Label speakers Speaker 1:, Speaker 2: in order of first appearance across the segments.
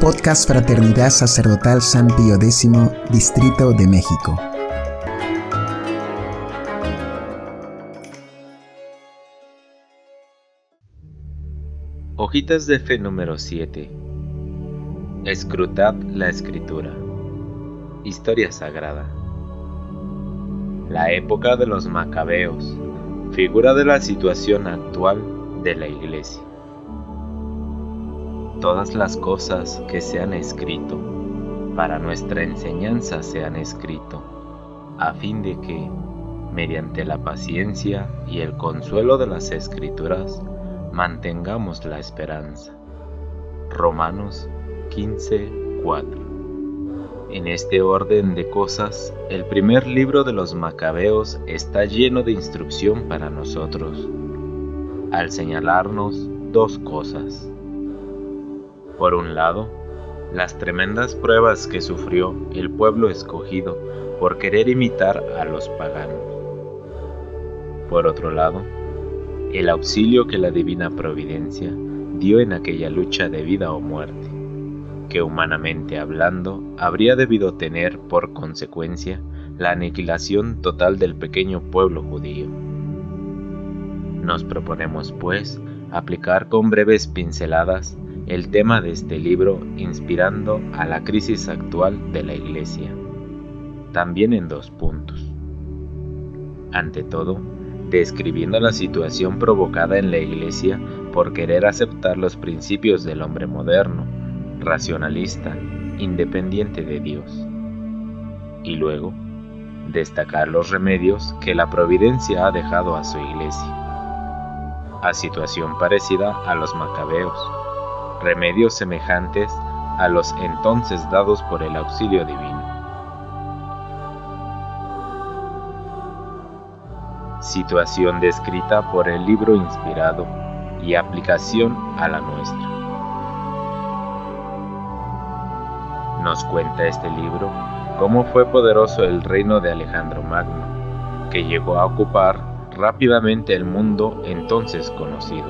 Speaker 1: Podcast Fraternidad Sacerdotal San Pío X, Distrito de México.
Speaker 2: Hojitas de fe número 7. Escrutad la escritura. Historia sagrada. La época de los macabeos, figura de la situación actual de la iglesia. Todas las cosas que se han escrito para nuestra enseñanza se han escrito, a fin de que, mediante la paciencia y el consuelo de las escrituras, mantengamos la esperanza. Romanos 15:4 En este orden de cosas, el primer libro de los Macabeos está lleno de instrucción para nosotros, al señalarnos dos cosas. Por un lado, las tremendas pruebas que sufrió el pueblo escogido por querer imitar a los paganos. Por otro lado, el auxilio que la divina providencia dio en aquella lucha de vida o muerte, que humanamente hablando habría debido tener por consecuencia la aniquilación total del pequeño pueblo judío. Nos proponemos, pues, aplicar con breves pinceladas el tema de este libro inspirando a la crisis actual de la Iglesia, también en dos puntos. Ante todo, describiendo la situación provocada en la Iglesia por querer aceptar los principios del hombre moderno, racionalista, independiente de Dios. Y luego, destacar los remedios que la providencia ha dejado a su Iglesia, a situación parecida a los macabeos, remedios semejantes a los entonces dados por el auxilio divino. Situación descrita por el libro inspirado y aplicación a la nuestra. Nos cuenta este libro cómo fue poderoso el reino de Alejandro Magno, que llegó a ocupar rápidamente el mundo entonces conocido.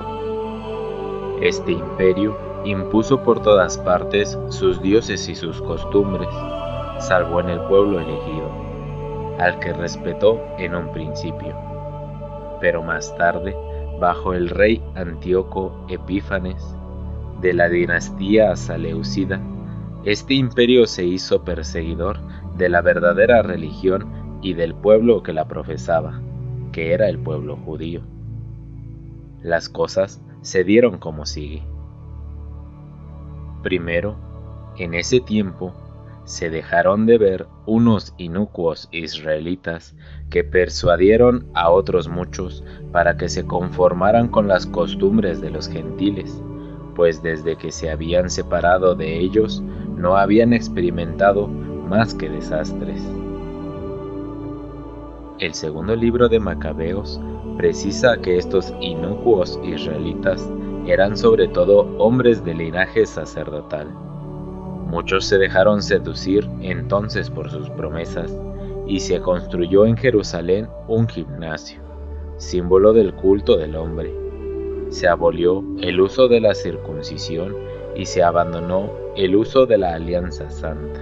Speaker 2: Este imperio impuso por todas partes sus dioses y sus costumbres, salvo en el pueblo elegido, al que respetó en un principio. Pero más tarde, bajo el rey Antíoco Epífanes, de la dinastía Seleucida, este imperio se hizo perseguidor de la verdadera religión y del pueblo que la profesaba, que era el pueblo judío. Las cosas se dieron como sigue. Primero, en ese tiempo, se dejaron de ver unos inocuos israelitas que persuadieron a otros muchos para que se conformaran con las costumbres de los gentiles, pues desde que se habían separado de ellos no habían experimentado más que desastres. El segundo libro de Macabeos precisa que estos inocuos israelitas eran sobre todo hombres de linaje sacerdotal. Muchos se dejaron seducir entonces por sus promesas y se construyó en Jerusalén un gimnasio, símbolo del culto del hombre. Se abolió el uso de la circuncisión y se abandonó el uso de la alianza santa.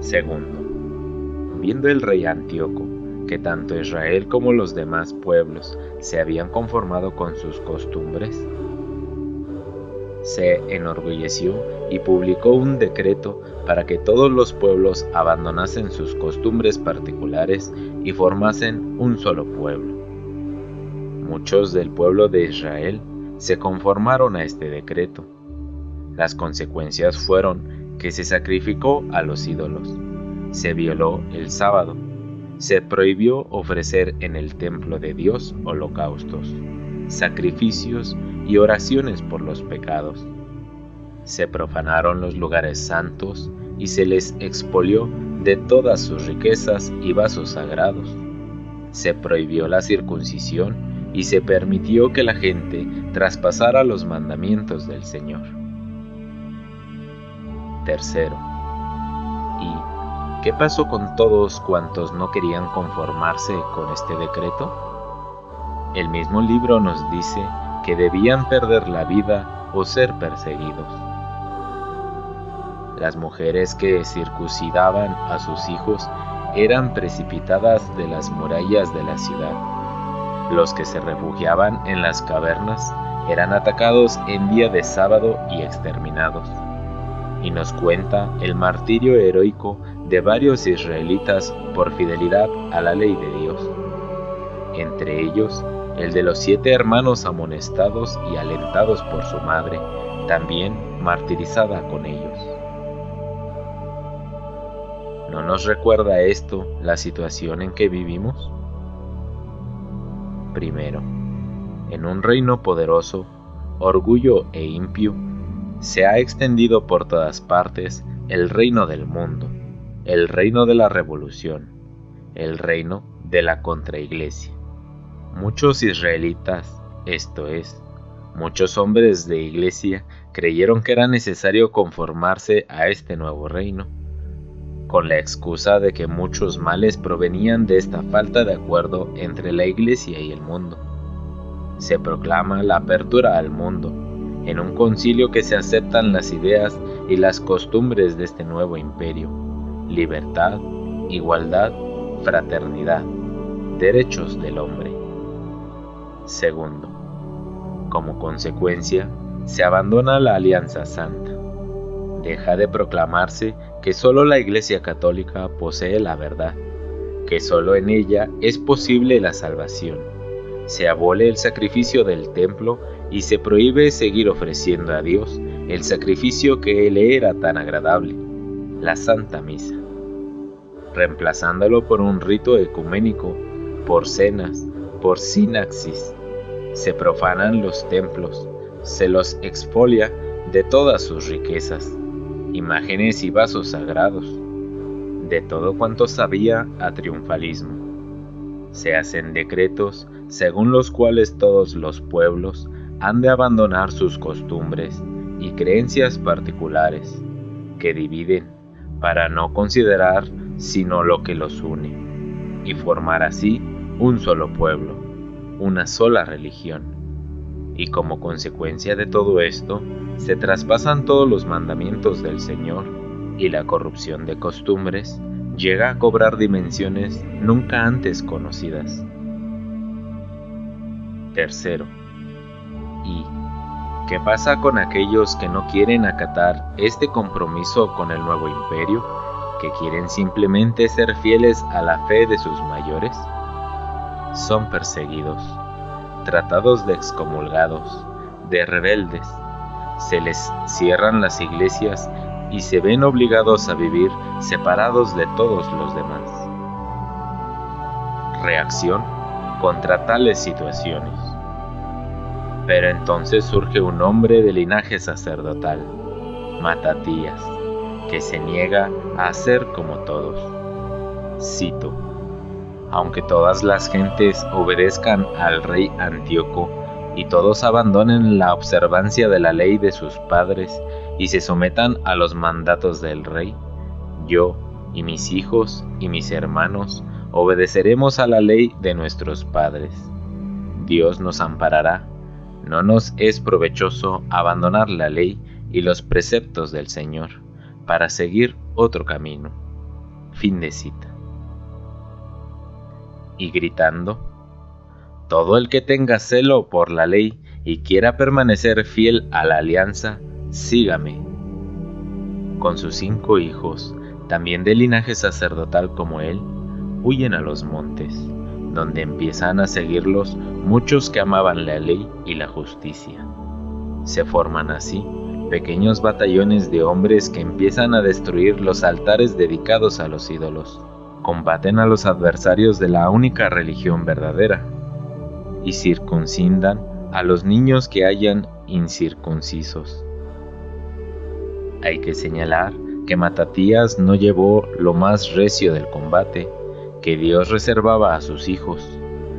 Speaker 2: Segundo, viendo el rey Antíoco que tanto Israel como los demás pueblos se habían conformado con sus costumbres, se enorgulleció y publicó un decreto para que todos los pueblos abandonasen sus costumbres particulares y formasen un solo pueblo. Muchos del pueblo de Israel se conformaron a este decreto. Las consecuencias fueron que se sacrificó a los ídolos, se violó el sábado, se prohibió ofrecer en el templo de Dios holocaustos, sacrificios y oraciones por los pecados. Se profanaron los lugares santos y se les expolió de todas sus riquezas y vasos sagrados. Se prohibió la circuncisión y se permitió que la gente traspasara los mandamientos del Señor. Tercero, ¿Qué pasó con todos cuantos no querían conformarse con este decreto? El mismo libro nos dice que debían perder la vida o ser perseguidos. Las mujeres que circuncidaban a sus hijos eran precipitadas de las murallas de la ciudad. Los que se refugiaban en las cavernas eran atacados en día de sábado y exterminados. Y nos cuenta el martirio heroico de varios israelitas por fidelidad a la ley de Dios. Entre ellos, el de los siete hermanos amonestados y alentados por su madre, también martirizada con ellos. ¿No nos recuerda esto la situación en que vivimos? Primero, en un reino poderoso, orgullo e impío, se ha extendido por todas partes el reino del mundo, el reino de la revolución, el reino de la contraiglesia. Muchos israelitas, esto es, muchos hombres de iglesia, creyeron que era necesario conformarse a este nuevo reino, con la excusa de que muchos males provenían de esta falta de acuerdo entre la iglesia y el mundo. Se proclama la apertura al mundo, en un concilio que se aceptan las ideas y las costumbres de este nuevo imperio, libertad, igualdad, fraternidad, derechos del hombre. Segundo, como consecuencia, se abandona la Alianza Santa. Deja de proclamarse que solo la Iglesia Católica posee la verdad, que solo en ella es posible la salvación. Se abole el sacrificio del templo y se prohíbe seguir ofreciendo a Dios el sacrificio que le era tan agradable, la Santa Misa, reemplazándolo por un rito ecuménico, por cenas, por sinaxis. Se profanan los templos, se los exfolia de todas sus riquezas, imágenes y vasos sagrados, de todo cuanto sabía a triunfalismo. Se hacen decretos según los cuales todos los pueblos han de abandonar sus costumbres y creencias particulares, que dividen para no considerar sino lo que los une, y formar así un solo pueblo, una sola religión. Y como consecuencia de todo esto, se traspasan todos los mandamientos del Señor, y la corrupción de costumbres llega a cobrar dimensiones nunca antes conocidas. Tercero, ¿y qué pasa con aquellos que no quieren acatar este compromiso con el nuevo imperio, que quieren simplemente ser fieles a la fe de sus mayores? Son perseguidos tratados de excomulgados, de rebeldes, se les cierran las iglesias y se ven obligados a vivir separados de todos los demás. Reacción contra tales situaciones. Pero entonces surge un hombre de linaje sacerdotal, Matatías, que se niega a ser como todos. Cito aunque todas las gentes obedezcan al rey Antíoco y todos abandonen la observancia de la ley de sus padres y se sometan a los mandatos del rey, yo y mis hijos y mis hermanos obedeceremos a la ley de nuestros padres. Dios nos amparará. No nos es provechoso abandonar la ley y los preceptos del Señor para seguir otro camino. Fin de cita y gritando, Todo el que tenga celo por la ley y quiera permanecer fiel a la alianza, sígame. Con sus cinco hijos, también de linaje sacerdotal como él, huyen a los montes, donde empiezan a seguirlos muchos que amaban la ley y la justicia. Se forman así pequeños batallones de hombres que empiezan a destruir los altares dedicados a los ídolos combaten a los adversarios de la única religión verdadera y circuncidan a los niños que hayan incircuncisos. Hay que señalar que Matatías no llevó lo más recio del combate que Dios reservaba a sus hijos,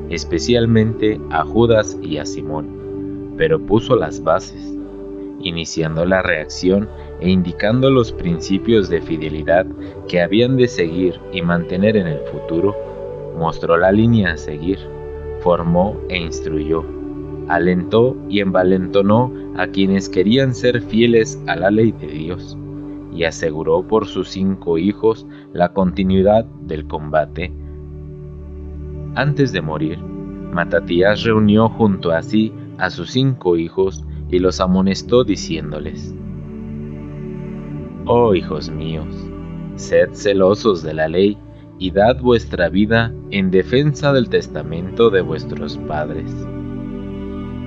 Speaker 2: especialmente a Judas y a Simón, pero puso las bases, iniciando la reacción e indicando los principios de fidelidad que habían de seguir y mantener en el futuro, mostró la línea a seguir, formó e instruyó, alentó y envalentonó a quienes querían ser fieles a la ley de Dios, y aseguró por sus cinco hijos la continuidad del combate. Antes de morir, Matatías reunió junto a sí a sus cinco hijos y los amonestó diciéndoles, Oh hijos míos, sed celosos de la ley y dad vuestra vida en defensa del testamento de vuestros padres.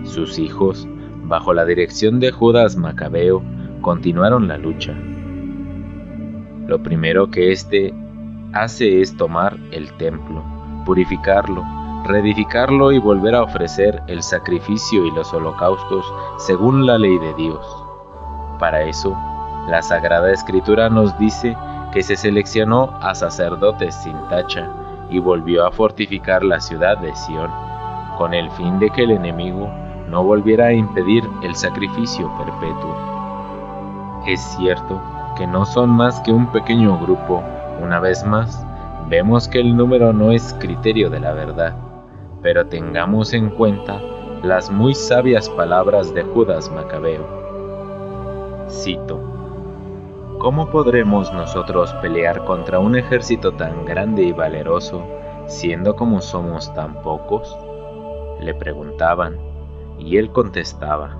Speaker 2: Sus hijos, bajo la dirección de Judas Macabeo, continuaron la lucha. Lo primero que éste hace es tomar el templo, purificarlo, reedificarlo y volver a ofrecer el sacrificio y los holocaustos según la ley de Dios. Para eso, la Sagrada Escritura nos dice que se seleccionó a sacerdotes sin tacha y volvió a fortificar la ciudad de Sión, con el fin de que el enemigo no volviera a impedir el sacrificio perpetuo. Es cierto que no son más que un pequeño grupo, una vez más, vemos que el número no es criterio de la verdad, pero tengamos en cuenta las muy sabias palabras de Judas Macabeo. Cito, ¿Cómo podremos nosotros pelear contra un ejército tan grande y valeroso, siendo como somos tan pocos? Le preguntaban, y él contestaba,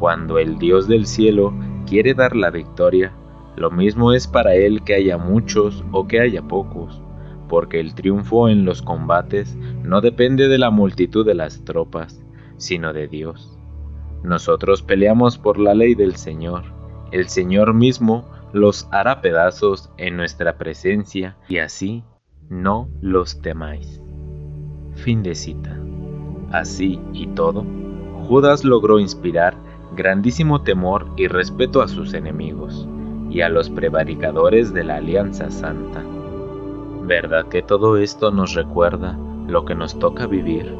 Speaker 2: Cuando el Dios del cielo quiere dar la victoria, lo mismo es para él que haya muchos o que haya pocos porque el triunfo en los combates no depende de la multitud de las tropas, sino de Dios. Nosotros peleamos por la ley del Señor. El Señor mismo los hará pedazos en nuestra presencia y así no los temáis. Fin de cita. Así y todo, Judas logró inspirar grandísimo temor y respeto a sus enemigos y a los prevaricadores de la Alianza Santa. ¿Verdad que todo esto nos recuerda lo que nos toca vivir?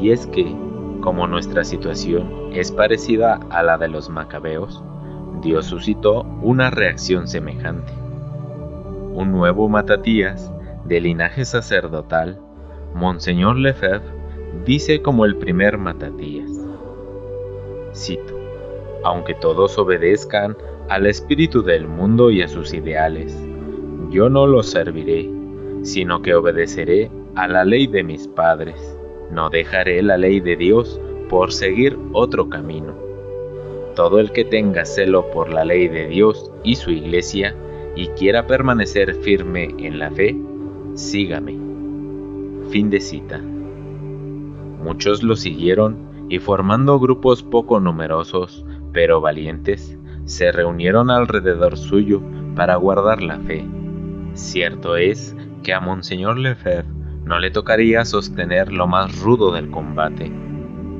Speaker 2: Y es que, como nuestra situación es parecida a la de los macabeos, Dios suscitó una reacción semejante. Un nuevo Matatías, de linaje sacerdotal, Monseñor Lefebvre, dice como el primer Matatías. Cito, aunque todos obedezcan al espíritu del mundo y a sus ideales, yo no los serviré, sino que obedeceré a la ley de mis padres. No dejaré la ley de Dios por seguir otro camino. Todo el que tenga celo por la ley de Dios y su iglesia y quiera permanecer firme en la fe, sígame. Fin de cita. Muchos lo siguieron y formando grupos poco numerosos, pero valientes, se reunieron alrededor suyo para guardar la fe. Cierto es que a Monseñor Lefebvre no le tocaría sostener lo más rudo del combate,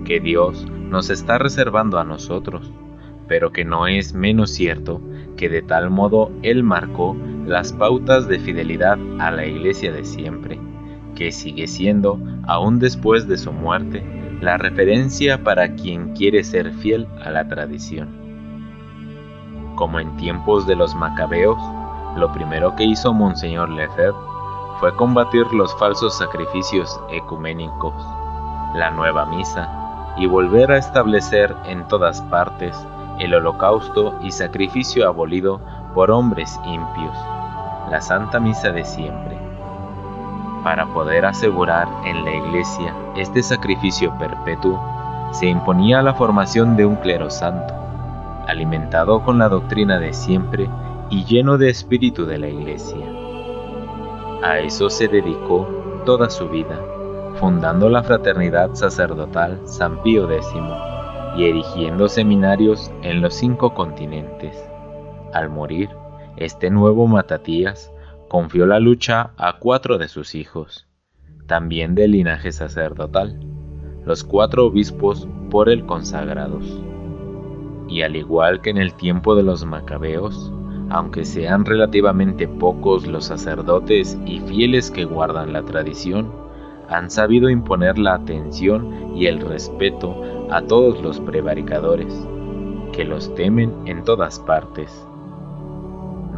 Speaker 2: que Dios nos está reservando a nosotros, pero que no es menos cierto que de tal modo Él marcó las pautas de fidelidad a la iglesia de siempre, que sigue siendo, aún después de su muerte, la referencia para quien quiere ser fiel a la tradición. Como en tiempos de los macabeos, lo primero que hizo Monseñor Lefebvre fue combatir los falsos sacrificios ecuménicos, la nueva misa, y volver a establecer en todas partes el holocausto y sacrificio abolido por hombres impios, la Santa Misa de siempre. Para poder asegurar en la Iglesia este sacrificio perpetuo, se imponía la formación de un clero santo, alimentado con la doctrina de siempre y lleno de espíritu de la Iglesia. A eso se dedicó toda su vida, fundando la fraternidad sacerdotal San Pío X y erigiendo seminarios en los cinco continentes. Al morir, este nuevo Matatías confió la lucha a cuatro de sus hijos, también de linaje sacerdotal, los cuatro obispos por él consagrados. Y al igual que en el tiempo de los macabeos, aunque sean relativamente pocos los sacerdotes y fieles que guardan la tradición, han sabido imponer la atención y el respeto a todos los prevaricadores, que los temen en todas partes.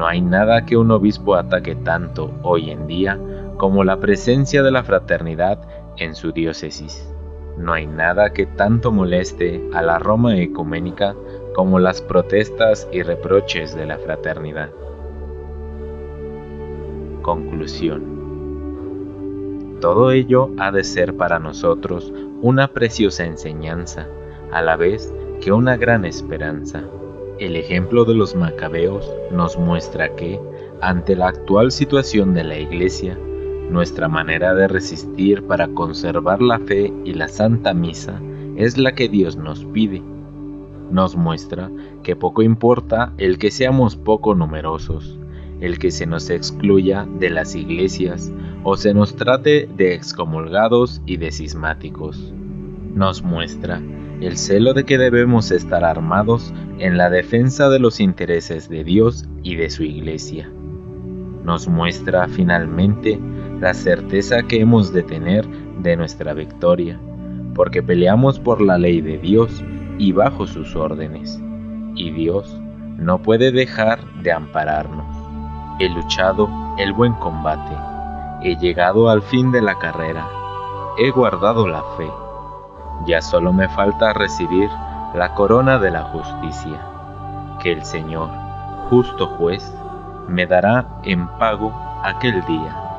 Speaker 2: No hay nada que un obispo ataque tanto hoy en día como la presencia de la fraternidad en su diócesis. No hay nada que tanto moleste a la Roma ecuménica como las protestas y reproches de la fraternidad. Conclusión. Todo ello ha de ser para nosotros una preciosa enseñanza, a la vez que una gran esperanza. El ejemplo de los macabeos nos muestra que, ante la actual situación de la Iglesia, nuestra manera de resistir para conservar la fe y la Santa Misa es la que Dios nos pide. Nos muestra que poco importa el que seamos poco numerosos, el que se nos excluya de las iglesias o se nos trate de excomulgados y de cismáticos. Nos muestra el celo de que debemos estar armados en la defensa de los intereses de Dios y de su iglesia. Nos muestra finalmente la certeza que hemos de tener de nuestra victoria, porque peleamos por la ley de Dios y bajo sus órdenes, y Dios no puede dejar de ampararnos. He luchado el buen combate, he llegado al fin de la carrera, he guardado la fe ya solo me falta recibir la corona de la justicia, que el Señor, justo juez, me dará en pago aquel día.